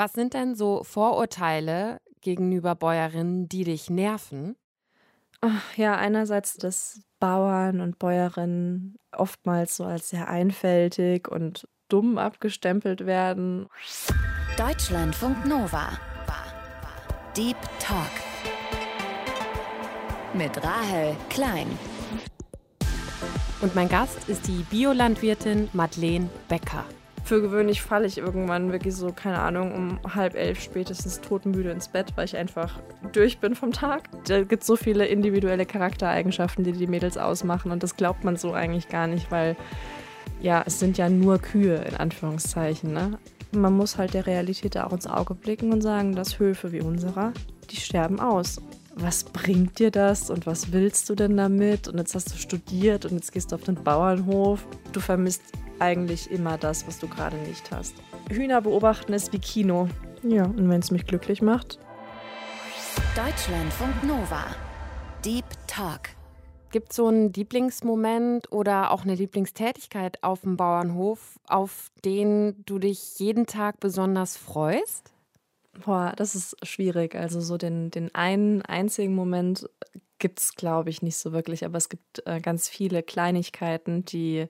Was sind denn so Vorurteile gegenüber Bäuerinnen, die dich nerven? Ach, ja, einerseits, dass Bauern und Bäuerinnen oftmals so als sehr einfältig und dumm abgestempelt werden. Deutschlandfunk Nova. Deep Talk. Mit Rahel Klein. Und mein Gast ist die Biolandwirtin Madeleine Becker. Für gewöhnlich falle ich irgendwann wirklich so, keine Ahnung, um halb elf spätestens totenmüde ins Bett, weil ich einfach durch bin vom Tag. Da gibt es so viele individuelle Charaktereigenschaften, die die Mädels ausmachen und das glaubt man so eigentlich gar nicht, weil ja, es sind ja nur Kühe in Anführungszeichen. Ne? Man muss halt der Realität auch ins Auge blicken und sagen, dass Höfe wie unserer, die sterben aus. Was bringt dir das und was willst du denn damit? Und jetzt hast du studiert und jetzt gehst du auf den Bauernhof. Du vermisst eigentlich immer das, was du gerade nicht hast. Hühner beobachten ist wie Kino. Ja, und wenn es mich glücklich macht. Deutschlandfunk Nova. Deep Talk. Gibt es so einen Lieblingsmoment oder auch eine Lieblingstätigkeit auf dem Bauernhof, auf den du dich jeden Tag besonders freust? Boah, das ist schwierig. Also so den, den einen einzigen Moment gibt es, glaube ich, nicht so wirklich. Aber es gibt äh, ganz viele Kleinigkeiten, die,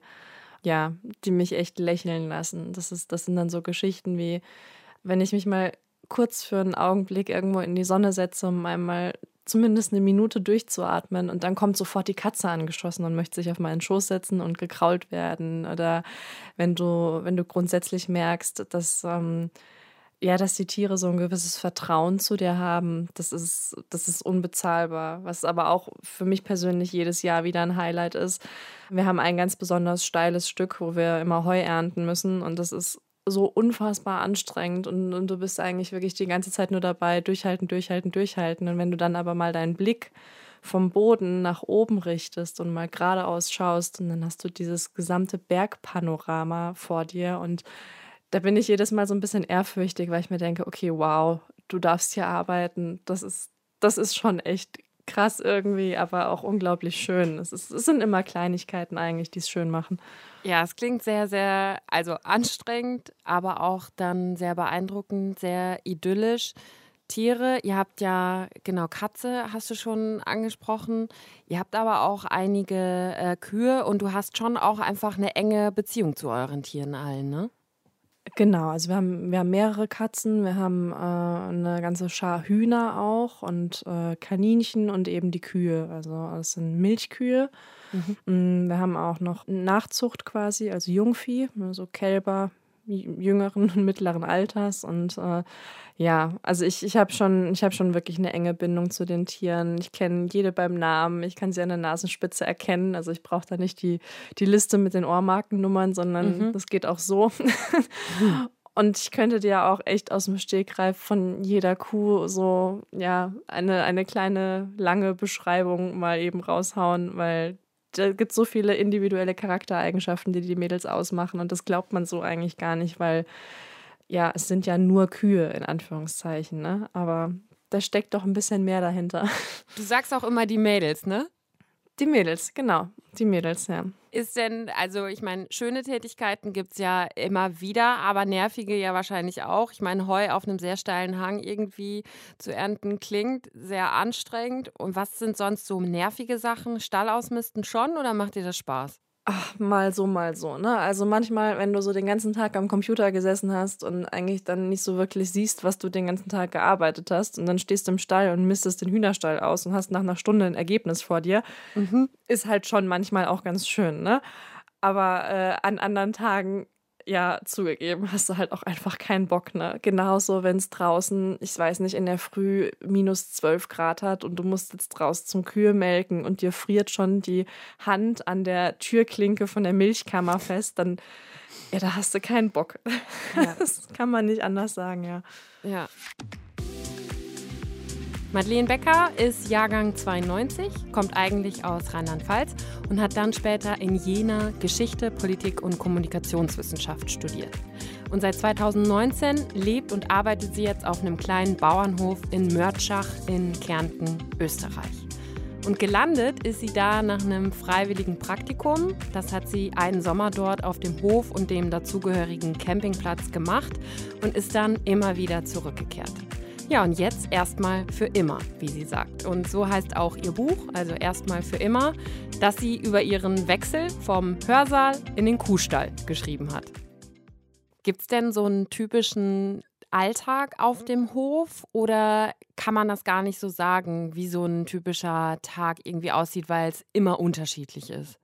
ja, die mich echt lächeln lassen. Das, ist, das sind dann so Geschichten wie, wenn ich mich mal kurz für einen Augenblick irgendwo in die Sonne setze, um einmal zumindest eine Minute durchzuatmen und dann kommt sofort die Katze angeschossen und möchte sich auf meinen Schoß setzen und gekrault werden. Oder wenn du, wenn du grundsätzlich merkst, dass, ähm, ja, dass die Tiere so ein gewisses Vertrauen zu dir haben, das ist, das ist unbezahlbar. Was aber auch für mich persönlich jedes Jahr wieder ein Highlight ist. Wir haben ein ganz besonders steiles Stück, wo wir immer Heu ernten müssen und das ist so unfassbar anstrengend und, und, du bist eigentlich wirklich die ganze Zeit nur dabei, durchhalten, durchhalten, durchhalten. Und wenn du dann aber mal deinen Blick vom Boden nach oben richtest und mal geradeaus schaust und dann hast du dieses gesamte Bergpanorama vor dir und da bin ich jedes Mal so ein bisschen ehrfürchtig, weil ich mir denke, okay, wow, du darfst hier arbeiten. Das ist, das ist schon echt krass irgendwie, aber auch unglaublich schön. Es, ist, es sind immer Kleinigkeiten eigentlich, die es schön machen. Ja, es klingt sehr, sehr, also anstrengend, aber auch dann sehr beeindruckend, sehr idyllisch. Tiere, ihr habt ja, genau, Katze hast du schon angesprochen. Ihr habt aber auch einige äh, Kühe und du hast schon auch einfach eine enge Beziehung zu euren Tieren allen, ne? Genau, also wir haben, wir haben mehrere Katzen, wir haben äh, eine ganze Schar Hühner auch und äh, Kaninchen und eben die Kühe. Also das sind Milchkühe. Mhm. Mm, wir haben auch noch Nachzucht quasi, also Jungvieh, so Kälber, jüngeren und mittleren Alters. Und äh, ja, also ich, ich habe schon, hab schon wirklich eine enge Bindung zu den Tieren. Ich kenne jede beim Namen, ich kann sie an der Nasenspitze erkennen. Also ich brauche da nicht die, die Liste mit den Ohrmarkennummern, sondern mhm. das geht auch so. Und ich könnte dir auch echt aus dem Stegreif von jeder Kuh so, ja, eine, eine kleine, lange Beschreibung mal eben raushauen, weil da gibt es so viele individuelle Charaktereigenschaften, die die Mädels ausmachen. Und das glaubt man so eigentlich gar nicht, weil ja, es sind ja nur Kühe in Anführungszeichen, ne? Aber da steckt doch ein bisschen mehr dahinter. Du sagst auch immer die Mädels, ne? Die Mädels, genau. Die Mädels, ja. Ist denn, also ich meine, schöne Tätigkeiten gibt es ja immer wieder, aber nervige ja wahrscheinlich auch. Ich meine, Heu auf einem sehr steilen Hang irgendwie zu ernten klingt sehr anstrengend. Und was sind sonst so nervige Sachen? Stall ausmisten schon oder macht dir das Spaß? Ach, mal so, mal so, ne? Also manchmal, wenn du so den ganzen Tag am Computer gesessen hast und eigentlich dann nicht so wirklich siehst, was du den ganzen Tag gearbeitet hast und dann stehst du im Stall und mistest den Hühnerstall aus und hast nach einer Stunde ein Ergebnis vor dir, mhm. ist halt schon manchmal auch ganz schön, ne? Aber äh, an anderen Tagen ja, zugegeben, hast du halt auch einfach keinen Bock, ne? Genauso, wenn es draußen, ich weiß nicht, in der Früh minus 12 Grad hat und du musst jetzt raus zum Kühe melken und dir friert schon die Hand an der Türklinke von der Milchkammer fest, dann, ja, da hast du keinen Bock. Ja. Das kann man nicht anders sagen, ja. Ja. Madeleine Becker ist Jahrgang 92, kommt eigentlich aus Rheinland-Pfalz und hat dann später in Jena Geschichte, Politik und Kommunikationswissenschaft studiert. Und seit 2019 lebt und arbeitet sie jetzt auf einem kleinen Bauernhof in Mörtschach in Kärnten, Österreich. Und gelandet ist sie da nach einem freiwilligen Praktikum. Das hat sie einen Sommer dort auf dem Hof und dem dazugehörigen Campingplatz gemacht und ist dann immer wieder zurückgekehrt. Ja, und jetzt erstmal für immer, wie sie sagt. Und so heißt auch ihr Buch, also erstmal für immer, dass sie über ihren Wechsel vom Hörsaal in den Kuhstall geschrieben hat. Gibt es denn so einen typischen Alltag auf dem Hof oder kann man das gar nicht so sagen, wie so ein typischer Tag irgendwie aussieht, weil es immer unterschiedlich ist?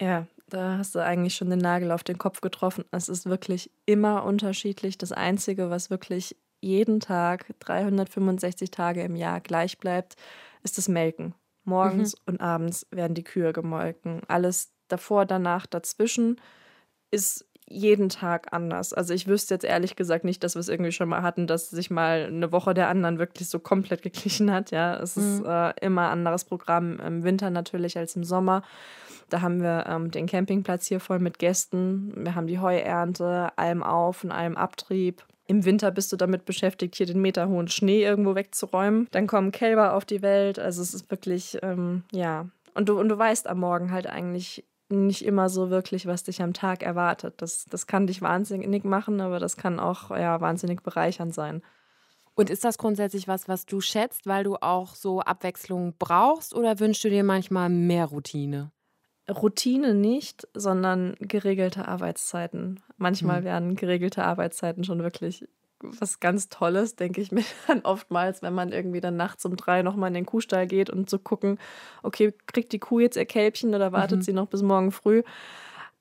Ja, da hast du eigentlich schon den Nagel auf den Kopf getroffen. Es ist wirklich immer unterschiedlich. Das Einzige, was wirklich jeden Tag 365 Tage im Jahr gleich bleibt, ist das Melken. Morgens mhm. und abends werden die Kühe gemolken. Alles davor, danach, dazwischen ist jeden Tag anders. Also ich wüsste jetzt ehrlich gesagt nicht, dass wir es irgendwie schon mal hatten, dass sich mal eine Woche der anderen wirklich so komplett geglichen hat. Ja, es mhm. ist äh, immer ein anderes Programm im Winter natürlich als im Sommer. Da haben wir ähm, den Campingplatz hier voll mit Gästen. Wir haben die Heuernte, allem Auf und allem Abtrieb. Im Winter bist du damit beschäftigt, hier den meterhohen Schnee irgendwo wegzuräumen. Dann kommen Kälber auf die Welt. Also es ist wirklich, ähm, ja. Und du, und du weißt am Morgen halt eigentlich nicht immer so wirklich, was dich am Tag erwartet. Das, das kann dich wahnsinnig machen, aber das kann auch ja, wahnsinnig bereichernd sein. Und ist das grundsätzlich was, was du schätzt, weil du auch so Abwechslung brauchst oder wünschst du dir manchmal mehr Routine? Routine nicht, sondern geregelte Arbeitszeiten. Manchmal hm. werden geregelte Arbeitszeiten schon wirklich was ganz Tolles, denke ich mir dann oftmals, wenn man irgendwie dann nachts um drei nochmal in den Kuhstall geht und zu so gucken, okay, kriegt die Kuh jetzt ihr Kälbchen oder wartet mhm. sie noch bis morgen früh?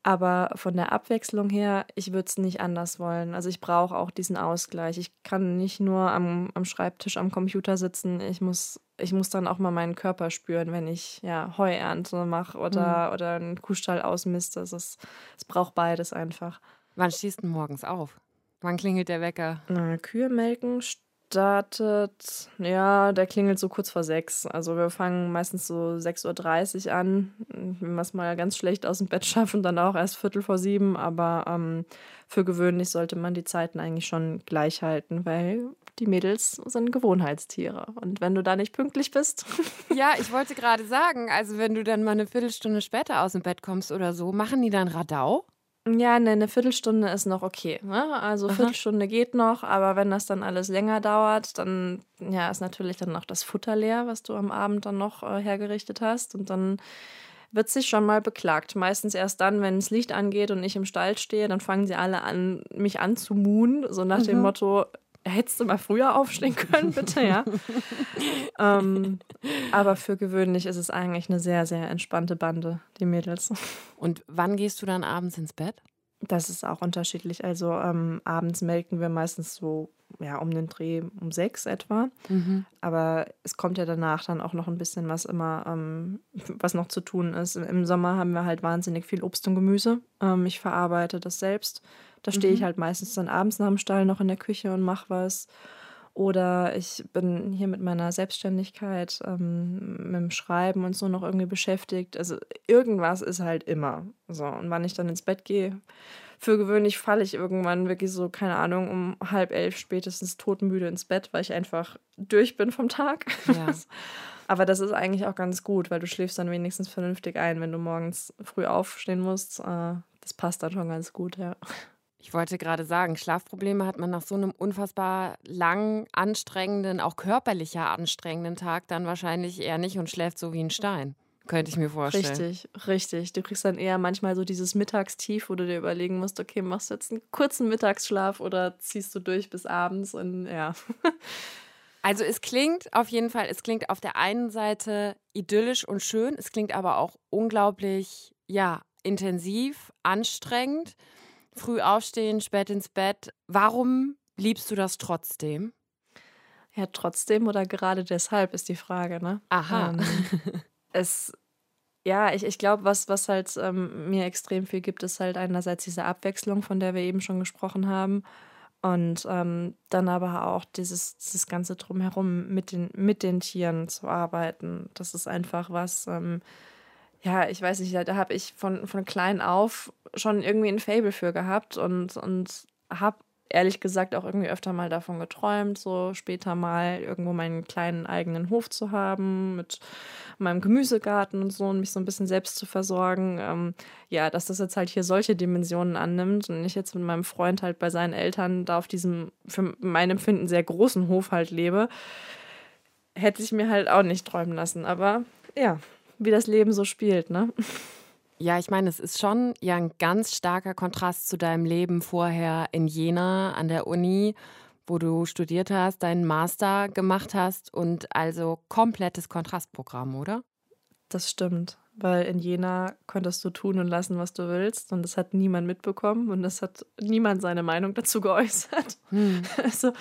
Aber von der Abwechslung her, ich würde es nicht anders wollen. Also ich brauche auch diesen Ausgleich. Ich kann nicht nur am, am Schreibtisch, am Computer sitzen. Ich muss, ich muss dann auch mal meinen Körper spüren, wenn ich ja Heuernte mache oder, mhm. oder einen Kuhstall ausmiste. Es, es braucht beides einfach. Wann stehst du morgens auf? Wann klingelt der Wecker? Na, Kühe melken startet, ja, der klingelt so kurz vor sechs. Also wir fangen meistens so 6.30 Uhr an. Wenn wir es mal ganz schlecht aus dem Bett schaffen, dann auch erst Viertel vor sieben. Aber ähm, für gewöhnlich sollte man die Zeiten eigentlich schon gleich halten, weil die Mädels sind Gewohnheitstiere. Und wenn du da nicht pünktlich bist. ja, ich wollte gerade sagen, also wenn du dann mal eine Viertelstunde später aus dem Bett kommst oder so, machen die dann Radau? Ja, ne, eine Viertelstunde ist noch okay. Ne? Also Aha. Viertelstunde geht noch, aber wenn das dann alles länger dauert, dann ja, ist natürlich dann auch das Futter leer, was du am Abend dann noch äh, hergerichtet hast. Und dann wird sich schon mal beklagt. Meistens erst dann, wenn das Licht angeht und ich im Stall stehe, dann fangen sie alle an, mich anzumuhen, so nach mhm. dem Motto, hättest du mal früher aufstehen können, bitte, ja. ähm, aber für gewöhnlich ist es eigentlich eine sehr, sehr entspannte Bande, die Mädels. Und wann gehst du dann abends ins Bett? Das ist auch unterschiedlich. Also ähm, abends melken wir meistens so ja, um den Dreh um sechs etwa. Mhm. Aber es kommt ja danach dann auch noch ein bisschen was immer, ähm, was noch zu tun ist. Im Sommer haben wir halt wahnsinnig viel Obst und Gemüse. Ähm, ich verarbeite das selbst. Da stehe ich mhm. halt meistens dann abends nach dem Stall noch in der Küche und mache was. Oder ich bin hier mit meiner Selbstständigkeit, ähm, mit dem Schreiben und so noch irgendwie beschäftigt. Also irgendwas ist halt immer. So, und wann ich dann ins Bett gehe, für gewöhnlich falle ich irgendwann wirklich so, keine Ahnung, um halb elf spätestens todmüde ins Bett, weil ich einfach durch bin vom Tag. Ja. Aber das ist eigentlich auch ganz gut, weil du schläfst dann wenigstens vernünftig ein, wenn du morgens früh aufstehen musst. Äh, das passt dann schon ganz gut, ja. Ich wollte gerade sagen, Schlafprobleme hat man nach so einem unfassbar lang anstrengenden, auch körperlicher anstrengenden Tag dann wahrscheinlich eher nicht und schläft so wie ein Stein. Könnte ich mir vorstellen. Richtig, richtig. Du kriegst dann eher manchmal so dieses Mittagstief, wo du dir überlegen musst, okay, machst du jetzt einen kurzen Mittagsschlaf oder ziehst du durch bis abends und ja. Also es klingt auf jeden Fall, es klingt auf der einen Seite idyllisch und schön, es klingt aber auch unglaublich, ja, intensiv, anstrengend früh aufstehen, spät ins Bett. Warum liebst du das trotzdem? Ja, trotzdem oder gerade deshalb ist die Frage, ne? Aha. Ähm, es, ja, ich, ich glaube, was, was halt ähm, mir extrem viel gibt, ist halt einerseits diese Abwechslung, von der wir eben schon gesprochen haben. Und ähm, dann aber auch dieses, dieses ganze Drumherum mit den, mit den Tieren zu arbeiten. Das ist einfach was, ähm, ja, ich weiß nicht, da habe ich von, von klein auf schon irgendwie ein Fable für gehabt und, und habe ehrlich gesagt auch irgendwie öfter mal davon geträumt, so später mal irgendwo meinen kleinen eigenen Hof zu haben mit meinem Gemüsegarten und so und mich so ein bisschen selbst zu versorgen. Ähm, ja, dass das jetzt halt hier solche Dimensionen annimmt und ich jetzt mit meinem Freund halt bei seinen Eltern da auf diesem, für mein Empfinden, sehr großen Hof halt lebe, hätte ich mir halt auch nicht träumen lassen. Aber ja, wie das Leben so spielt, ne? Ja, ich meine, es ist schon ja ein ganz starker Kontrast zu deinem Leben vorher in Jena an der Uni, wo du studiert hast, deinen Master gemacht hast und also komplettes Kontrastprogramm, oder? Das stimmt, weil in Jena konntest du tun und lassen, was du willst und das hat niemand mitbekommen und das hat niemand seine Meinung dazu geäußert. Hm. Also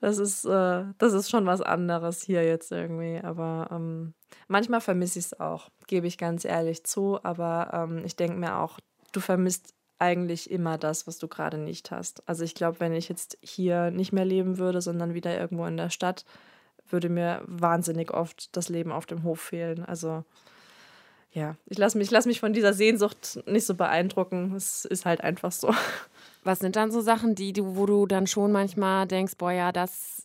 das ist, äh, das ist schon was anderes hier jetzt irgendwie. Aber ähm, manchmal vermisse ich es auch, gebe ich ganz ehrlich zu. Aber ähm, ich denke mir auch, du vermisst eigentlich immer das, was du gerade nicht hast. Also ich glaube, wenn ich jetzt hier nicht mehr leben würde, sondern wieder irgendwo in der Stadt, würde mir wahnsinnig oft das Leben auf dem Hof fehlen. Also ja, ich lasse mich, lass mich von dieser Sehnsucht nicht so beeindrucken. Es ist halt einfach so. Was sind dann so Sachen, die du, wo du dann schon manchmal denkst, boah, ja, das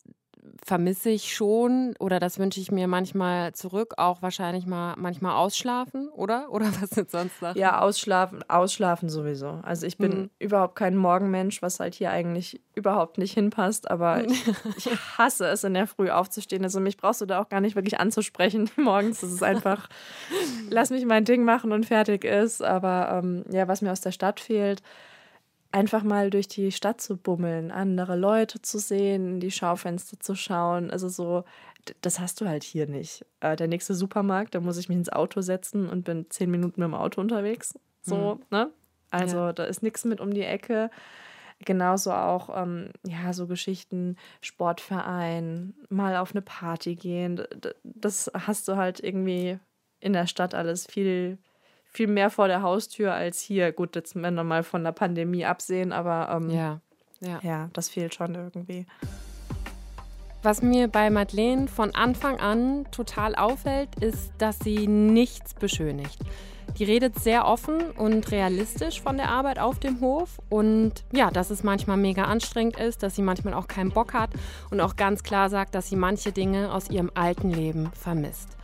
vermisse ich schon oder das wünsche ich mir manchmal zurück, auch wahrscheinlich mal manchmal ausschlafen, oder? Oder was sind sonst Sachen? Ja, ausschlafen, ausschlafen sowieso. Also ich bin mhm. überhaupt kein Morgenmensch, was halt hier eigentlich überhaupt nicht hinpasst, aber ich, ich hasse es, in der Früh aufzustehen. Also mich brauchst du da auch gar nicht wirklich anzusprechen morgens. Das ist einfach, lass mich mein Ding machen und fertig ist. Aber ähm, ja, was mir aus der Stadt fehlt, einfach mal durch die Stadt zu bummeln, andere Leute zu sehen, in die Schaufenster zu schauen. Also so, das hast du halt hier nicht. Äh, der nächste Supermarkt, da muss ich mich ins Auto setzen und bin zehn Minuten mit dem Auto unterwegs. So, mhm. ne? Also ja. da ist nichts mit um die Ecke. Genauso auch, ähm, ja, so Geschichten, Sportverein, mal auf eine Party gehen. Das hast du halt irgendwie in der Stadt alles viel, viel mehr vor der Haustür als hier. Gut, jetzt wenn wir mal von der Pandemie absehen, aber ähm, ja. Ja. ja, das fehlt schon irgendwie. Was mir bei Madeleine von Anfang an total auffällt, ist, dass sie nichts beschönigt. Die redet sehr offen und realistisch von der Arbeit auf dem Hof und ja, dass es manchmal mega anstrengend ist, dass sie manchmal auch keinen Bock hat und auch ganz klar sagt, dass sie manche Dinge aus ihrem alten Leben vermisst.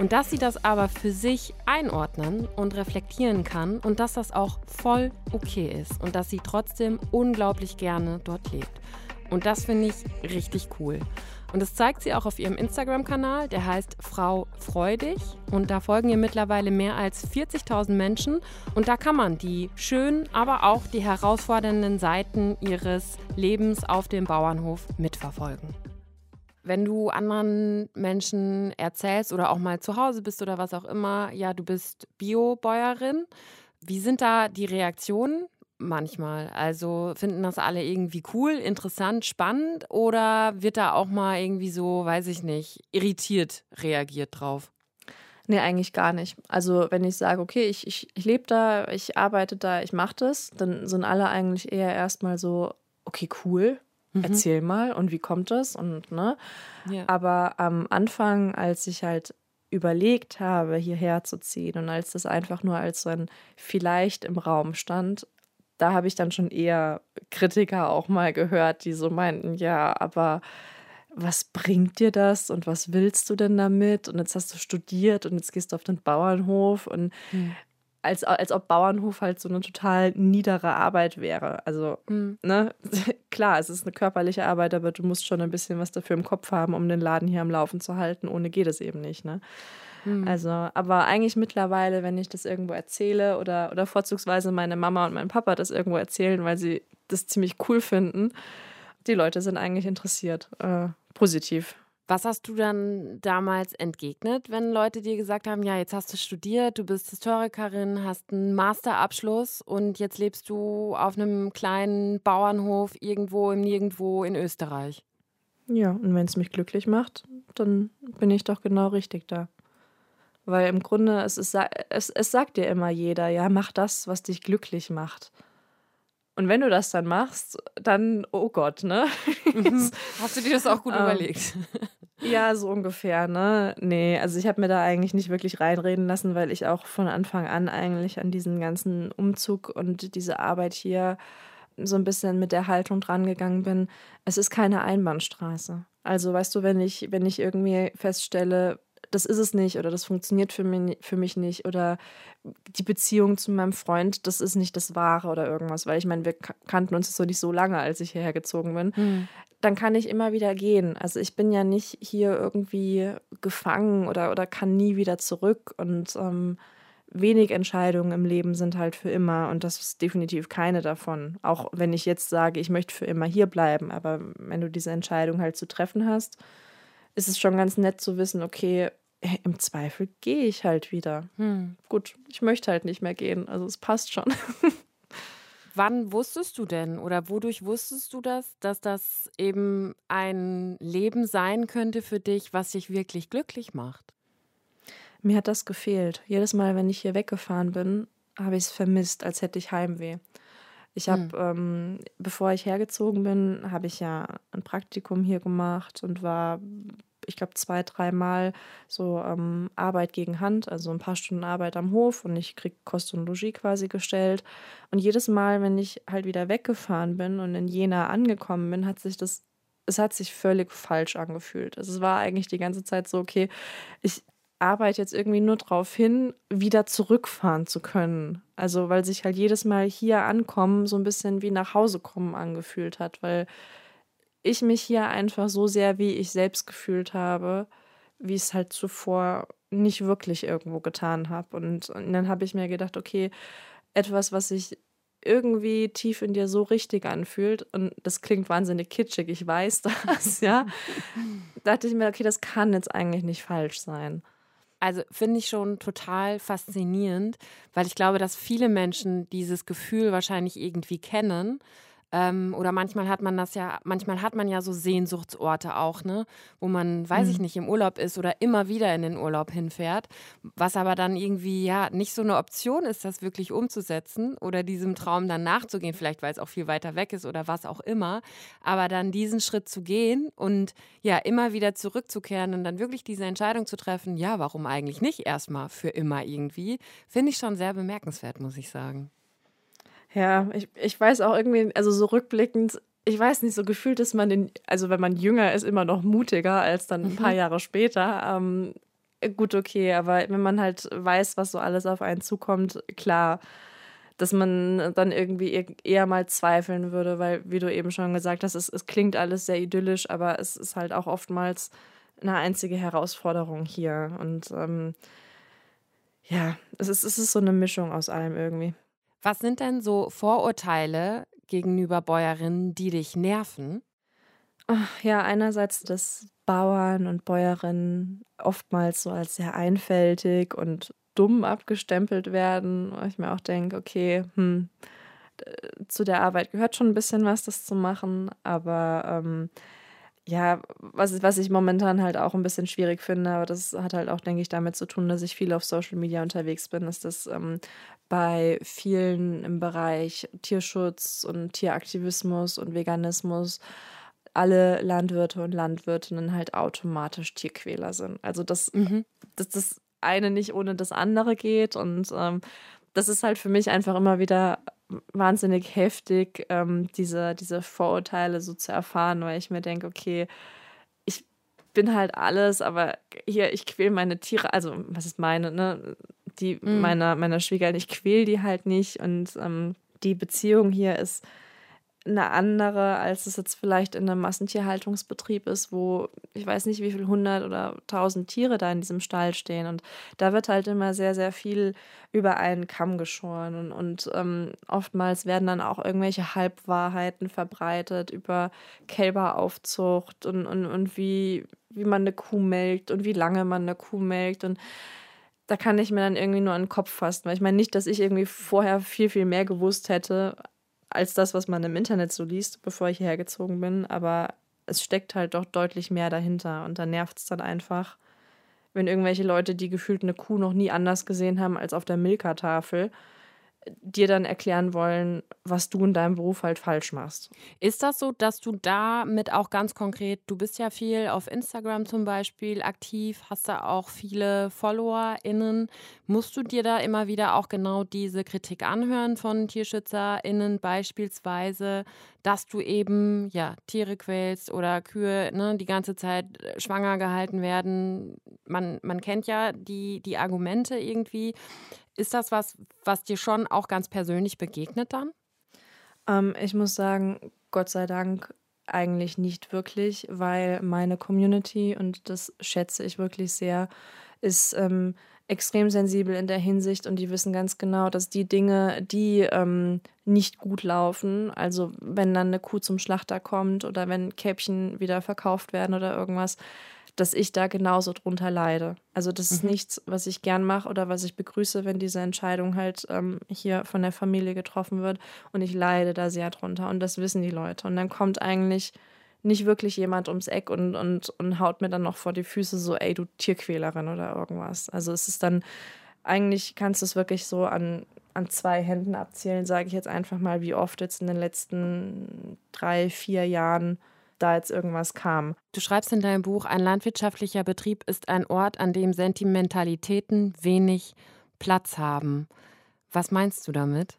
Und dass sie das aber für sich einordnen und reflektieren kann und dass das auch voll okay ist und dass sie trotzdem unglaublich gerne dort lebt. Und das finde ich richtig cool. Und das zeigt sie auch auf ihrem Instagram-Kanal, der heißt Frau Freudig. Und da folgen ihr mittlerweile mehr als 40.000 Menschen. Und da kann man die schönen, aber auch die herausfordernden Seiten ihres Lebens auf dem Bauernhof mitverfolgen. Wenn du anderen Menschen erzählst oder auch mal zu Hause bist oder was auch immer, ja, du bist Biobäuerin, wie sind da die Reaktionen manchmal? Also finden das alle irgendwie cool, interessant, spannend oder wird da auch mal irgendwie so, weiß ich nicht, irritiert reagiert drauf? Nee, eigentlich gar nicht. Also wenn ich sage, okay, ich, ich, ich lebe da, ich arbeite da, ich mache das, dann sind alle eigentlich eher erstmal so, okay, cool, Mhm. Erzähl mal und wie kommt das? Und ne? Ja. Aber am Anfang, als ich halt überlegt habe, hierher zu ziehen und als das einfach nur als so ein vielleicht im Raum stand, da habe ich dann schon eher Kritiker auch mal gehört, die so meinten, ja, aber was bringt dir das und was willst du denn damit? Und jetzt hast du studiert und jetzt gehst du auf den Bauernhof und hm als, als ob Bauernhof halt so eine total niedere Arbeit wäre. Also, mhm. ne, klar, es ist eine körperliche Arbeit, aber du musst schon ein bisschen was dafür im Kopf haben, um den Laden hier am Laufen zu halten. Ohne geht es eben nicht, ne? Mhm. Also, aber eigentlich mittlerweile, wenn ich das irgendwo erzähle oder, oder vorzugsweise meine Mama und mein Papa das irgendwo erzählen, weil sie das ziemlich cool finden, die Leute sind eigentlich interessiert. Äh, positiv. Was hast du dann damals entgegnet, wenn Leute dir gesagt haben, ja, jetzt hast du studiert, du bist Historikerin, hast einen Masterabschluss und jetzt lebst du auf einem kleinen Bauernhof irgendwo im Nirgendwo in Österreich? Ja, und wenn es mich glücklich macht, dann bin ich doch genau richtig da. Weil im Grunde, es, ist, es, es sagt dir immer jeder, ja, mach das, was dich glücklich macht. Und wenn du das dann machst, dann, oh Gott, ne? Mhm. Hast du dir das auch gut ähm, überlegt? Ja, so ungefähr, ne? Nee, also ich habe mir da eigentlich nicht wirklich reinreden lassen, weil ich auch von Anfang an eigentlich an diesen ganzen Umzug und diese Arbeit hier so ein bisschen mit der Haltung drangegangen bin, es ist keine Einbahnstraße. Also weißt du, wenn ich, wenn ich irgendwie feststelle, das ist es nicht oder das funktioniert für mich, für mich nicht oder die Beziehung zu meinem Freund, das ist nicht das Wahre oder irgendwas, weil ich meine, wir kannten uns so nicht so lange, als ich hierher gezogen bin. Mhm. Dann kann ich immer wieder gehen. Also ich bin ja nicht hier irgendwie gefangen oder, oder kann nie wieder zurück und ähm, wenig Entscheidungen im Leben sind halt für immer und das ist definitiv keine davon. Auch wenn ich jetzt sage, ich möchte für immer hier bleiben, aber wenn du diese Entscheidung halt zu treffen hast, ist es schon ganz nett zu wissen, okay, im Zweifel gehe ich halt wieder. Hm. Gut, ich möchte halt nicht mehr gehen, also es passt schon. Wann wusstest du denn oder wodurch wusstest du das, dass das eben ein Leben sein könnte für dich, was dich wirklich glücklich macht? Mir hat das gefehlt. Jedes Mal, wenn ich hier weggefahren bin, habe ich es vermisst, als hätte ich Heimweh. Ich habe, hm. ähm, bevor ich hergezogen bin, habe ich ja ein Praktikum hier gemacht und war, ich glaube, zwei, dreimal so ähm, Arbeit gegen Hand, also ein paar Stunden Arbeit am Hof und ich kriege Kost und Logis quasi gestellt. Und jedes Mal, wenn ich halt wieder weggefahren bin und in Jena angekommen bin, hat sich das, es hat sich völlig falsch angefühlt. Also es war eigentlich die ganze Zeit so, okay, ich, arbeite jetzt irgendwie nur darauf hin, wieder zurückfahren zu können. Also weil sich halt jedes Mal hier ankommen so ein bisschen wie nach Hause kommen angefühlt hat, weil ich mich hier einfach so sehr wie ich selbst gefühlt habe, wie es halt zuvor nicht wirklich irgendwo getan habe. Und, und dann habe ich mir gedacht, okay, etwas, was sich irgendwie tief in dir so richtig anfühlt und das klingt wahnsinnig kitschig, ich weiß das, ja. da dachte ich mir, okay, das kann jetzt eigentlich nicht falsch sein. Also finde ich schon total faszinierend, weil ich glaube, dass viele Menschen dieses Gefühl wahrscheinlich irgendwie kennen ähm, oder manchmal hat man das ja, manchmal hat man ja so Sehnsuchtsorte auch, ne, wo man, weiß mhm. ich nicht, im Urlaub ist oder immer wieder in den Urlaub hinfährt, was aber dann irgendwie ja nicht so eine Option ist, das wirklich umzusetzen oder diesem Traum dann nachzugehen, vielleicht weil es auch viel weiter weg ist oder was auch immer, aber dann diesen Schritt zu gehen und ja immer wieder zurückzukehren und dann wirklich diese Entscheidung zu treffen, ja, warum eigentlich nicht erstmal für immer irgendwie, finde ich schon sehr bemerkenswert, muss ich sagen. Ja, ich, ich weiß auch irgendwie, also so rückblickend, ich weiß nicht, so gefühlt ist man, den, also wenn man jünger ist, immer noch mutiger als dann ein paar mhm. Jahre später. Ähm, gut, okay, aber wenn man halt weiß, was so alles auf einen zukommt, klar, dass man dann irgendwie eher mal zweifeln würde, weil, wie du eben schon gesagt hast, es, es klingt alles sehr idyllisch, aber es ist halt auch oftmals eine einzige Herausforderung hier. Und ähm, ja, es ist, es ist so eine Mischung aus allem irgendwie. Was sind denn so Vorurteile gegenüber Bäuerinnen, die dich nerven? Ach, ja, einerseits, dass Bauern und Bäuerinnen oftmals so als sehr einfältig und dumm abgestempelt werden. Wo ich mir auch denke, okay, hm, zu der Arbeit gehört schon ein bisschen was, das zu machen, aber ähm, ja, was, was ich momentan halt auch ein bisschen schwierig finde, aber das hat halt auch, denke ich, damit zu tun, dass ich viel auf Social Media unterwegs bin, ist, dass ähm, bei vielen im Bereich Tierschutz und Tieraktivismus und Veganismus alle Landwirte und Landwirtinnen halt automatisch Tierquäler sind. Also dass, mhm. dass das eine nicht ohne das andere geht und ähm, das ist halt für mich einfach immer wieder wahnsinnig heftig, ähm, diese, diese Vorurteile so zu erfahren, weil ich mir denke, okay, ich bin halt alles, aber hier, ich quäle meine Tiere, also was ist meine, ne? Die mhm. meiner, meiner Schwiegereltern, ich quäle die halt nicht und ähm, die Beziehung hier ist eine andere, als es jetzt vielleicht in einem Massentierhaltungsbetrieb ist, wo ich weiß nicht, wie viel hundert oder tausend Tiere da in diesem Stall stehen. Und da wird halt immer sehr, sehr viel über einen Kamm geschoren. Und, und ähm, oftmals werden dann auch irgendwelche Halbwahrheiten verbreitet über Kälberaufzucht und, und, und wie, wie man eine Kuh melkt und wie lange man eine Kuh melkt. Und da kann ich mir dann irgendwie nur an den Kopf fassen. Weil ich meine nicht, dass ich irgendwie vorher viel, viel mehr gewusst hätte, als das, was man im Internet so liest, bevor ich hierher gezogen bin. Aber es steckt halt doch deutlich mehr dahinter. Und da nervt es dann einfach, wenn irgendwelche Leute, die gefühlt eine Kuh noch nie anders gesehen haben als auf der Milka-Tafel, dir dann erklären wollen, was du in deinem Beruf halt falsch machst. Ist das so, dass du damit auch ganz konkret, du bist ja viel auf Instagram zum Beispiel aktiv, hast da auch viele FollowerInnen. Musst du dir da immer wieder auch genau diese Kritik anhören von TierschützerInnen beispielsweise, dass du eben ja Tiere quälst oder Kühe ne, die ganze Zeit schwanger gehalten werden? Man, man kennt ja die, die Argumente irgendwie. Ist das was, was dir schon auch ganz persönlich begegnet dann? Ähm, ich muss sagen, Gott sei Dank eigentlich nicht wirklich, weil meine Community, und das schätze ich wirklich sehr, ist ähm, extrem sensibel in der Hinsicht und die wissen ganz genau, dass die Dinge, die ähm, nicht gut laufen, also wenn dann eine Kuh zum Schlachter kommt oder wenn Käppchen wieder verkauft werden oder irgendwas, dass ich da genauso drunter leide. Also das ist mhm. nichts, was ich gern mache oder was ich begrüße, wenn diese Entscheidung halt ähm, hier von der Familie getroffen wird. Und ich leide da sehr drunter und das wissen die Leute. Und dann kommt eigentlich nicht wirklich jemand ums Eck und, und, und haut mir dann noch vor die Füße so, ey, du Tierquälerin oder irgendwas. Also es ist dann, eigentlich kannst du es wirklich so an, an zwei Händen abzählen, sage ich jetzt einfach mal, wie oft jetzt in den letzten drei, vier Jahren da jetzt irgendwas kam. Du schreibst in deinem Buch, ein landwirtschaftlicher Betrieb ist ein Ort, an dem Sentimentalitäten wenig Platz haben. Was meinst du damit?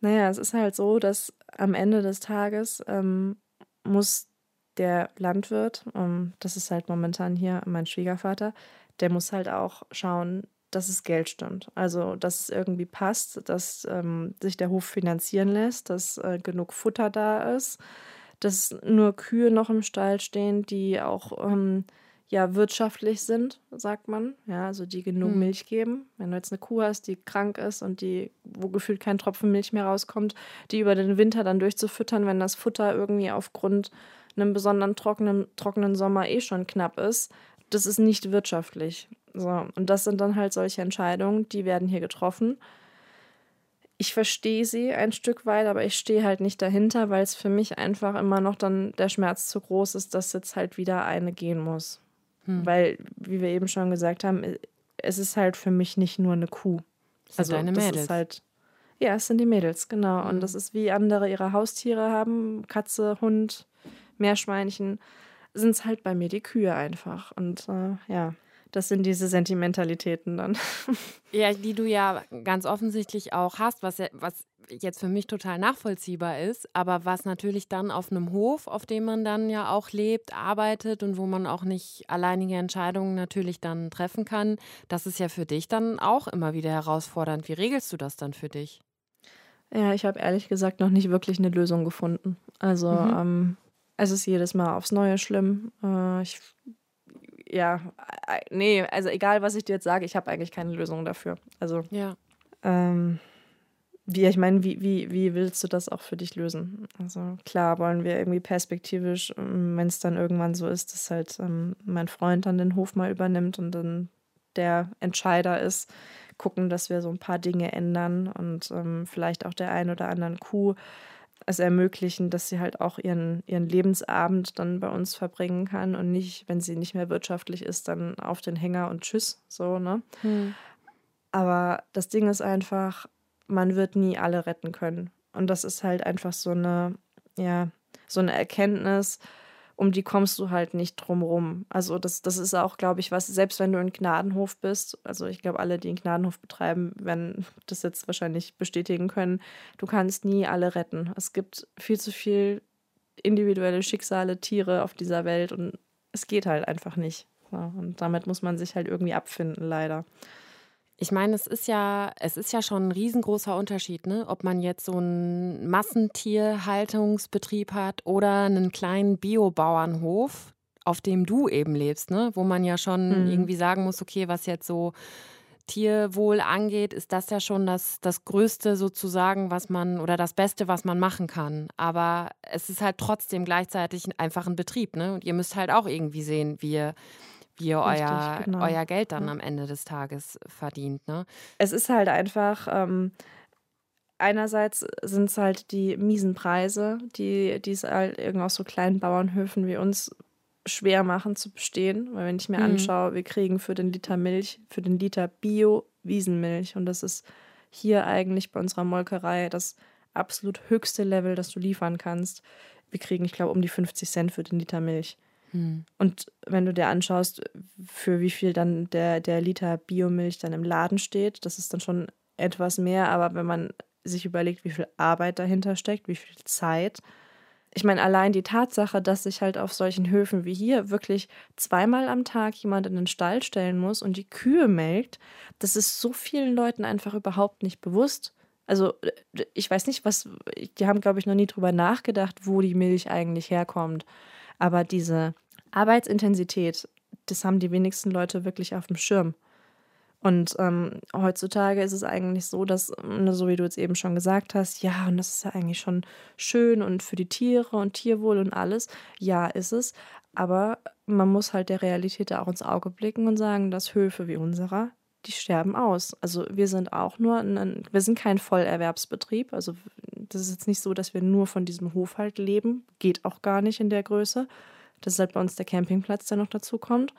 Naja, es ist halt so, dass am Ende des Tages ähm, muss der Landwirt, ähm, das ist halt momentan hier mein Schwiegervater, der muss halt auch schauen, dass es Geld stimmt. Also, dass es irgendwie passt, dass ähm, sich der Hof finanzieren lässt, dass äh, genug Futter da ist, dass nur Kühe noch im Stall stehen, die auch ähm, ja wirtschaftlich sind, sagt man. Ja, also die genug hm. Milch geben. Wenn du jetzt eine Kuh hast, die krank ist und die, wo gefühlt kein Tropfen Milch mehr rauskommt, die über den Winter dann durchzufüttern, wenn das Futter irgendwie aufgrund einem besonderen trockenen, trockenen Sommer eh schon knapp ist, das ist nicht wirtschaftlich. So, und das sind dann halt solche Entscheidungen, die werden hier getroffen ich verstehe sie ein Stück weit, aber ich stehe halt nicht dahinter, weil es für mich einfach immer noch dann der Schmerz zu groß ist, dass jetzt halt wieder eine gehen muss. Hm. Weil, wie wir eben schon gesagt haben, es ist halt für mich nicht nur eine Kuh. Das also deine das Mädels. ist halt. Ja, es sind die Mädels, genau. Hm. Und das ist wie andere ihre Haustiere haben, Katze, Hund, Meerschweinchen, sind es halt bei mir die Kühe einfach. Und äh, ja. Das sind diese Sentimentalitäten dann. Ja, die du ja ganz offensichtlich auch hast, was, was jetzt für mich total nachvollziehbar ist, aber was natürlich dann auf einem Hof, auf dem man dann ja auch lebt, arbeitet und wo man auch nicht alleinige Entscheidungen natürlich dann treffen kann, das ist ja für dich dann auch immer wieder herausfordernd. Wie regelst du das dann für dich? Ja, ich habe ehrlich gesagt noch nicht wirklich eine Lösung gefunden. Also mhm. ähm, es ist jedes Mal aufs Neue schlimm. Äh, ich ja, nee, also egal, was ich dir jetzt sage, ich habe eigentlich keine Lösung dafür. Also, ja. Ähm, wie, ich meine, wie, wie, wie willst du das auch für dich lösen? Also klar wollen wir irgendwie perspektivisch, ähm, wenn es dann irgendwann so ist, dass halt ähm, mein Freund dann den Hof mal übernimmt und dann der Entscheider ist, gucken, dass wir so ein paar Dinge ändern und ähm, vielleicht auch der ein oder anderen Kuh es ermöglichen, dass sie halt auch ihren, ihren Lebensabend dann bei uns verbringen kann und nicht, wenn sie nicht mehr wirtschaftlich ist, dann auf den Hänger und tschüss, so, ne? Hm. Aber das Ding ist einfach, man wird nie alle retten können. Und das ist halt einfach so eine, ja, so eine Erkenntnis, um die kommst du halt nicht drum rum. Also das, das ist auch, glaube ich, was, selbst wenn du in Gnadenhof bist, also ich glaube, alle, die einen Gnadenhof betreiben, werden das jetzt wahrscheinlich bestätigen können, du kannst nie alle retten. Es gibt viel zu viel individuelle Schicksale, Tiere auf dieser Welt und es geht halt einfach nicht. Und damit muss man sich halt irgendwie abfinden, leider. Ich meine, es ist ja, es ist ja schon ein riesengroßer Unterschied, ne? ob man jetzt so einen Massentierhaltungsbetrieb hat oder einen kleinen Biobauernhof, auf dem du eben lebst, ne? wo man ja schon mhm. irgendwie sagen muss, okay, was jetzt so Tierwohl angeht, ist das ja schon das, das Größte sozusagen, was man oder das Beste, was man machen kann. Aber es ist halt trotzdem gleichzeitig einfach ein Betrieb, ne? Und ihr müsst halt auch irgendwie sehen, wie ihr wie ihr Richtig, euer, genau. euer Geld dann ja. am Ende des Tages verdient. Ne? Es ist halt einfach. Ähm, einerseits sind es halt die miesen Preise, die, die es halt irgendwie aus so kleinen Bauernhöfen wie uns schwer machen zu bestehen. Weil wenn ich mir mhm. anschaue, wir kriegen für den Liter Milch, für den Liter Bio-Wiesenmilch und das ist hier eigentlich bei unserer Molkerei das absolut höchste Level, das du liefern kannst. Wir kriegen, ich glaube, um die 50 Cent für den Liter Milch. Hm. Und wenn du dir anschaust, für wie viel dann der, der Liter Biomilch dann im Laden steht, das ist dann schon etwas mehr. Aber wenn man sich überlegt, wie viel Arbeit dahinter steckt, wie viel Zeit, ich meine, allein die Tatsache, dass sich halt auf solchen Höfen wie hier wirklich zweimal am Tag jemand in den Stall stellen muss und die Kühe melkt, das ist so vielen Leuten einfach überhaupt nicht bewusst. Also, ich weiß nicht, was, die haben, glaube ich, noch nie drüber nachgedacht, wo die Milch eigentlich herkommt. Aber diese Arbeitsintensität, das haben die wenigsten Leute wirklich auf dem Schirm. Und ähm, heutzutage ist es eigentlich so, dass, ne, so wie du jetzt eben schon gesagt hast, ja, und das ist ja eigentlich schon schön und für die Tiere und Tierwohl und alles. Ja, ist es. Aber man muss halt der Realität da auch ins Auge blicken und sagen, dass Höfe wie unserer, die sterben aus. Also wir sind auch nur, ein, wir sind kein Vollerwerbsbetrieb. Also das ist jetzt nicht so, dass wir nur von diesem Hof halt leben. Geht auch gar nicht in der Größe. Das ist halt bei uns der Campingplatz, der noch dazu kommt.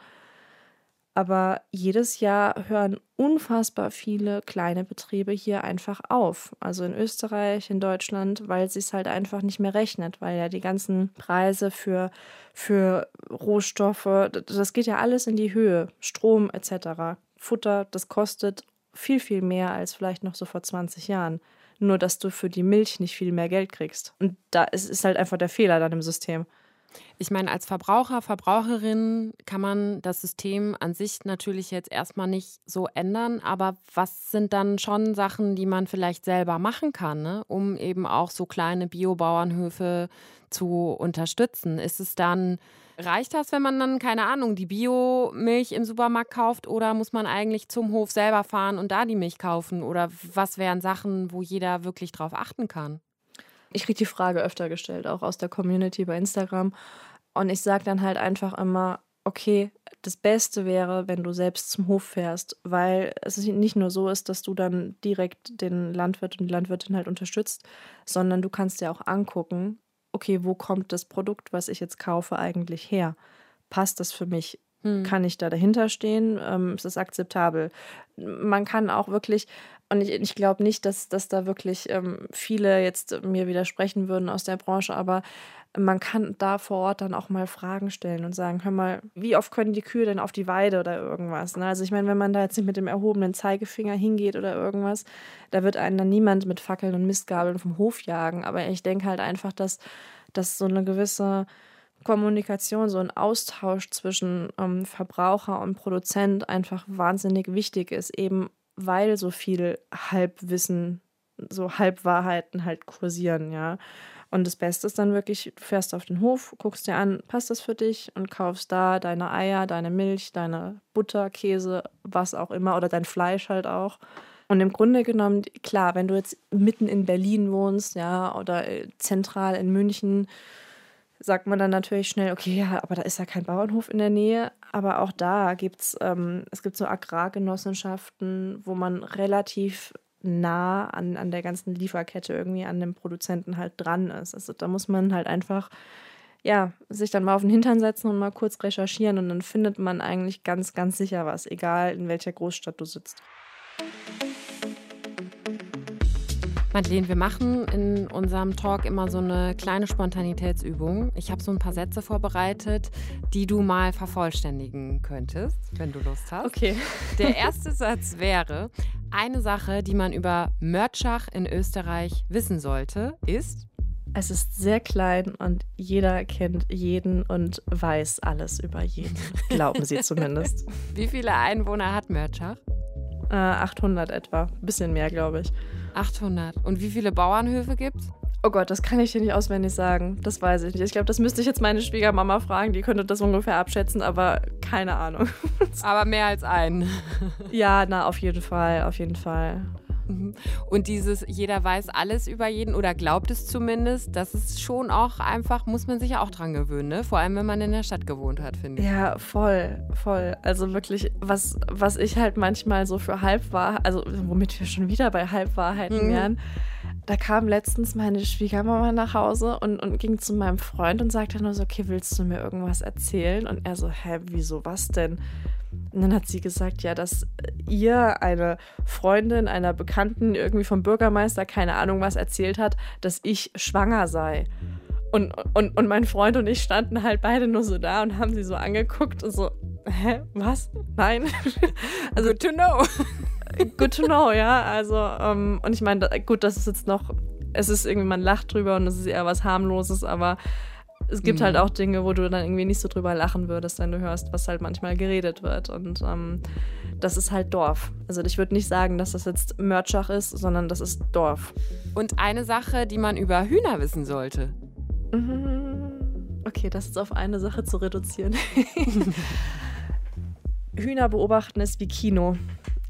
Aber jedes Jahr hören unfassbar viele kleine Betriebe hier einfach auf. Also in Österreich, in Deutschland, weil es sich halt einfach nicht mehr rechnet, weil ja die ganzen Preise für, für Rohstoffe, das geht ja alles in die Höhe. Strom etc. Futter, das kostet viel, viel mehr als vielleicht noch so vor 20 Jahren. Nur, dass du für die Milch nicht viel mehr Geld kriegst. Und da ist, ist halt einfach der Fehler dann im System. Ich meine, als Verbraucher, Verbraucherin kann man das System an sich natürlich jetzt erstmal nicht so ändern, aber was sind dann schon Sachen, die man vielleicht selber machen kann, ne? um eben auch so kleine Biobauernhöfe zu unterstützen? Ist es dann, reicht das, wenn man dann, keine Ahnung, die Biomilch im Supermarkt kauft oder muss man eigentlich zum Hof selber fahren und da die Milch kaufen? Oder was wären Sachen, wo jeder wirklich drauf achten kann? Ich kriege die Frage öfter gestellt, auch aus der Community bei Instagram. Und ich sage dann halt einfach immer, okay, das Beste wäre, wenn du selbst zum Hof fährst, weil es nicht nur so ist, dass du dann direkt den Landwirt und die Landwirtin halt unterstützt, sondern du kannst dir auch angucken, okay, wo kommt das Produkt, was ich jetzt kaufe, eigentlich her? Passt das für mich? Hm. Kann ich da dahinter stehen? Ähm, ist es akzeptabel? Man kann auch wirklich und ich, ich glaube nicht, dass, dass da wirklich ähm, viele jetzt mir widersprechen würden aus der Branche, aber man kann da vor Ort dann auch mal Fragen stellen und sagen, hör mal, wie oft können die Kühe denn auf die Weide oder irgendwas? Ne? Also ich meine, wenn man da jetzt nicht mit dem erhobenen Zeigefinger hingeht oder irgendwas, da wird einen dann niemand mit Fackeln und Mistgabeln vom Hof jagen. Aber ich denke halt einfach, dass, dass so eine gewisse Kommunikation, so ein Austausch zwischen ähm, Verbraucher und Produzent einfach wahnsinnig wichtig ist, eben weil so viel Halbwissen, so Halbwahrheiten halt kursieren, ja. Und das Beste ist dann wirklich, du fährst auf den Hof, guckst dir an, passt das für dich und kaufst da deine Eier, deine Milch, deine Butter, Käse, was auch immer oder dein Fleisch halt auch. Und im Grunde genommen, klar, wenn du jetzt mitten in Berlin wohnst, ja, oder äh, zentral in München, sagt man dann natürlich schnell, okay, ja, aber da ist ja kein Bauernhof in der Nähe. Aber auch da gibt es, ähm, es gibt so Agrargenossenschaften, wo man relativ nah an, an der ganzen Lieferkette irgendwie an dem Produzenten halt dran ist. Also da muss man halt einfach, ja, sich dann mal auf den Hintern setzen und mal kurz recherchieren und dann findet man eigentlich ganz, ganz sicher was, egal in welcher Großstadt du sitzt. Madeleine, wir machen in unserem Talk immer so eine kleine Spontanitätsübung. Ich habe so ein paar Sätze vorbereitet, die du mal vervollständigen könntest, wenn du Lust hast. Okay. Der erste Satz wäre, eine Sache, die man über Mörtschach in Österreich wissen sollte, ist... Es ist sehr klein und jeder kennt jeden und weiß alles über jeden. Glauben sie zumindest. Wie viele Einwohner hat Mörtschach? Äh, 800 etwa. Bisschen mehr, glaube ich. 800. Und wie viele Bauernhöfe gibt's? Oh Gott, das kann ich dir nicht auswendig sagen. Das weiß ich nicht. Ich glaube, das müsste ich jetzt meine Schwiegermama fragen. Die könnte das ungefähr abschätzen, aber keine Ahnung. aber mehr als einen. ja, na, auf jeden Fall, auf jeden Fall. Mhm. Und dieses, jeder weiß alles über jeden oder glaubt es zumindest, das ist schon auch einfach, muss man sich ja auch dran gewöhnen, ne? Vor allem, wenn man in der Stadt gewohnt hat, finde ich. Ja, voll, voll. Also wirklich, was, was ich halt manchmal so für Halbwahrheit, also womit wir schon wieder bei Halbwahrheiten mhm. wären, da kam letztens meine Schwiegermama nach Hause und, und ging zu meinem Freund und sagte nur so, okay, willst du mir irgendwas erzählen? Und er so, hä, wieso, was denn? Und dann hat sie gesagt, ja, dass ihr eine Freundin einer Bekannten irgendwie vom Bürgermeister, keine Ahnung was, erzählt hat, dass ich schwanger sei. Und, und, und mein Freund und ich standen halt beide nur so da und haben sie so angeguckt und so, hä, was? Nein. also, good to know. good to know, ja. Also, ähm, und ich meine, gut, das ist jetzt noch, es ist irgendwie, man lacht drüber und es ist eher was harmloses, aber es gibt halt mhm. halt auch Dinge, wo du dann irgendwie nicht so drüber lachen würdest, wenn du hörst, was halt manchmal geredet wird. Und ähm, das ist halt Dorf. Also ich würde nicht sagen, dass das jetzt Mörtschach ist, sondern das ist Dorf. Und eine Sache, die man über Hühner wissen sollte. Mhm. Okay, das ist auf eine Sache zu reduzieren. Hühner beobachten ist wie Kino.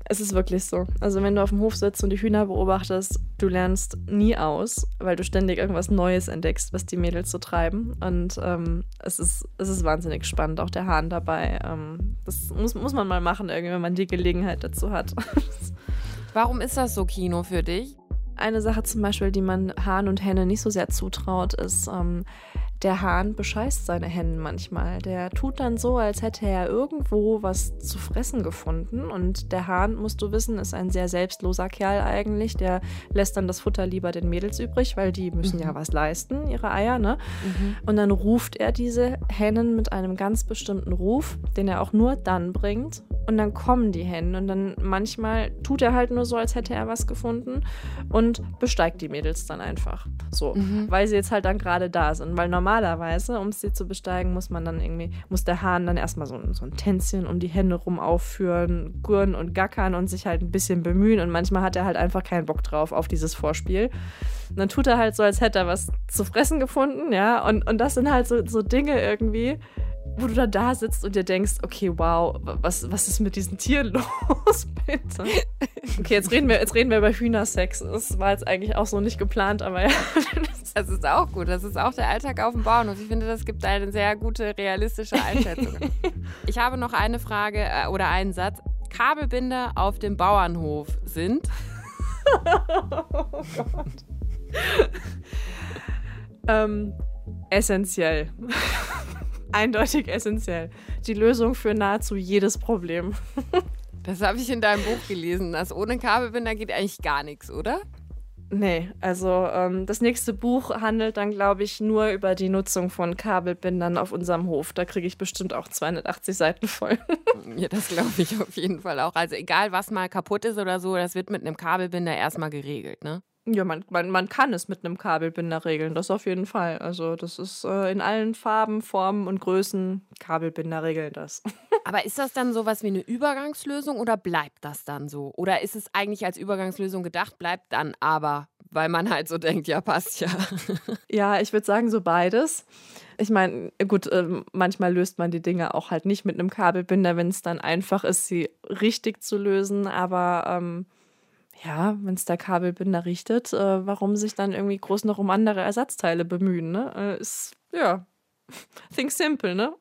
Es ist wirklich so. Also wenn du auf dem Hof sitzt und die Hühner beobachtest, du lernst nie aus, weil du ständig irgendwas Neues entdeckst, was die Mädels so treiben. Und ähm, es, ist, es ist wahnsinnig spannend, auch der Hahn dabei. Ähm, das muss, muss man mal machen, irgendwie, wenn man die Gelegenheit dazu hat. Warum ist das so Kino für dich? Eine Sache zum Beispiel, die man Hahn und Henne nicht so sehr zutraut, ist, ähm, der Hahn bescheißt seine Hennen manchmal. Der tut dann so, als hätte er irgendwo was zu fressen gefunden. Und der Hahn, musst du wissen, ist ein sehr selbstloser Kerl eigentlich. Der lässt dann das Futter lieber den Mädels übrig, weil die müssen mhm. ja was leisten, ihre Eier, ne? Mhm. Und dann ruft er diese Hennen mit einem ganz bestimmten Ruf, den er auch nur dann bringt. Und dann kommen die Hennen. Und dann manchmal tut er halt nur so, als hätte er was gefunden und besteigt die Mädels dann einfach. So, mhm. weil sie jetzt halt dann gerade da sind. Weil normal normalerweise, um sie zu besteigen, muss man dann irgendwie, muss der Hahn dann erstmal so, so ein Tänzchen um die Hände rum aufführen, gurren und gackern und sich halt ein bisschen bemühen. Und manchmal hat er halt einfach keinen Bock drauf auf dieses Vorspiel. Und dann tut er halt so, als hätte er was zu fressen gefunden, ja. Und, und das sind halt so, so Dinge irgendwie, wo du dann da sitzt und dir denkst, okay, wow, was, was ist mit diesen Tieren los, bitte? Okay, jetzt reden wir, jetzt reden wir über Hühnersex. Das war jetzt eigentlich auch so nicht geplant, aber ja. Das ist auch gut. Das ist auch der Alltag auf dem Bauernhof. Ich finde, das gibt eine sehr gute, realistische Einschätzung. ich habe noch eine Frage äh, oder einen Satz. Kabelbinder auf dem Bauernhof sind. oh Gott. ähm, essentiell eindeutig essentiell. Die Lösung für nahezu jedes Problem. das habe ich in deinem Buch gelesen. dass ohne Kabelbinder geht eigentlich gar nichts, oder? Nee, also ähm, das nächste Buch handelt dann, glaube ich, nur über die Nutzung von Kabelbindern auf unserem Hof. Da kriege ich bestimmt auch 280 Seiten voll. ja, das glaube ich auf jeden Fall auch. Also egal, was mal kaputt ist oder so, das wird mit einem Kabelbinder erstmal geregelt, ne? Ja, man, man, man kann es mit einem Kabelbinder regeln, das auf jeden Fall. Also das ist äh, in allen Farben, Formen und Größen, Kabelbinder regeln das. Aber ist das dann sowas wie eine Übergangslösung oder bleibt das dann so? Oder ist es eigentlich als Übergangslösung gedacht, bleibt dann aber, weil man halt so denkt, ja, passt ja. Ja, ich würde sagen, so beides. Ich meine, gut, äh, manchmal löst man die Dinge auch halt nicht mit einem Kabelbinder, wenn es dann einfach ist, sie richtig zu lösen. Aber ähm, ja, wenn es der Kabelbinder richtet, äh, warum sich dann irgendwie groß noch um andere Ersatzteile bemühen, ne? Äh, ist, ja, think simple, ne?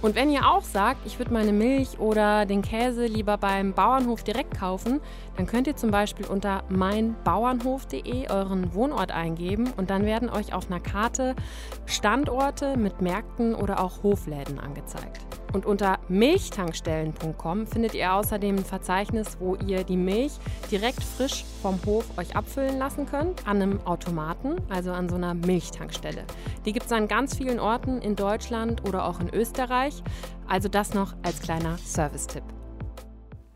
Und wenn ihr auch sagt, ich würde meine Milch oder den Käse lieber beim Bauernhof direkt kaufen, dann könnt ihr zum Beispiel unter meinbauernhof.de euren Wohnort eingeben und dann werden euch auf einer Karte Standorte mit Märkten oder auch Hofläden angezeigt. Und unter milchtankstellen.com findet ihr außerdem ein Verzeichnis, wo ihr die Milch direkt frisch vom Hof euch abfüllen lassen könnt, an einem Automaten, also an so einer Milchtankstelle. Die gibt es an ganz vielen Orten in Deutschland oder auch in Österreich. Also das noch als kleiner Service-Tipp.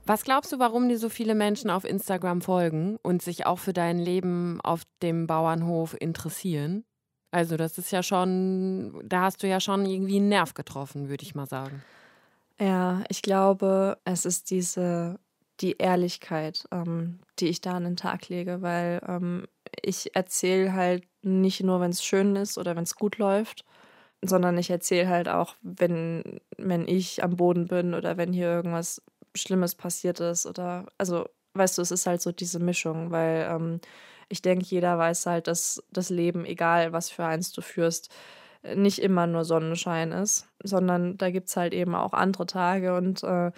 Was glaubst du, warum dir so viele Menschen auf Instagram folgen und sich auch für dein Leben auf dem Bauernhof interessieren? Also das ist ja schon, da hast du ja schon irgendwie einen Nerv getroffen, würde ich mal sagen. Ja, ich glaube, es ist diese, die Ehrlichkeit, ähm, die ich da an den Tag lege, weil ähm, ich erzähle halt nicht nur, wenn es schön ist oder wenn es gut läuft, sondern ich erzähle halt auch, wenn, wenn ich am Boden bin oder wenn hier irgendwas Schlimmes passiert ist oder, also, weißt du, es ist halt so diese Mischung, weil ähm, ich denke, jeder weiß halt, dass das Leben, egal was für eins du führst, nicht immer nur Sonnenschein ist, sondern da gibt es halt eben auch andere Tage. Und äh,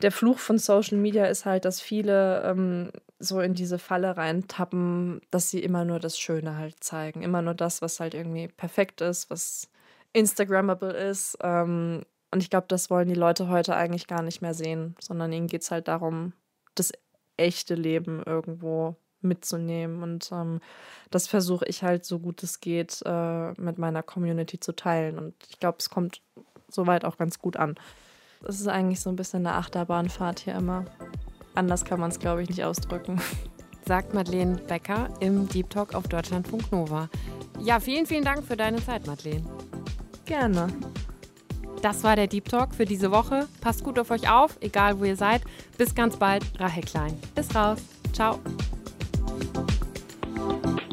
der Fluch von Social Media ist halt, dass viele ähm, so in diese Falle reintappen, dass sie immer nur das Schöne halt zeigen. Immer nur das, was halt irgendwie perfekt ist, was Instagrammable ist. Ähm, Und ich glaube, das wollen die Leute heute eigentlich gar nicht mehr sehen, sondern ihnen geht es halt darum, das echte Leben irgendwo mitzunehmen. Und ähm, das versuche ich halt so gut es geht äh, mit meiner Community zu teilen. Und ich glaube, es kommt soweit auch ganz gut an. Es ist eigentlich so ein bisschen eine Achterbahnfahrt hier immer. Anders kann man es, glaube ich, nicht ausdrücken. Sagt Madeleine Becker im Deep Talk auf Deutschlandfunk Nova. Ja, vielen, vielen Dank für deine Zeit, Madeleine. Gerne. Das war der Deep Talk für diese Woche. Passt gut auf euch auf, egal wo ihr seid. Bis ganz bald, Rahel Klein. Bis raus. Ciao.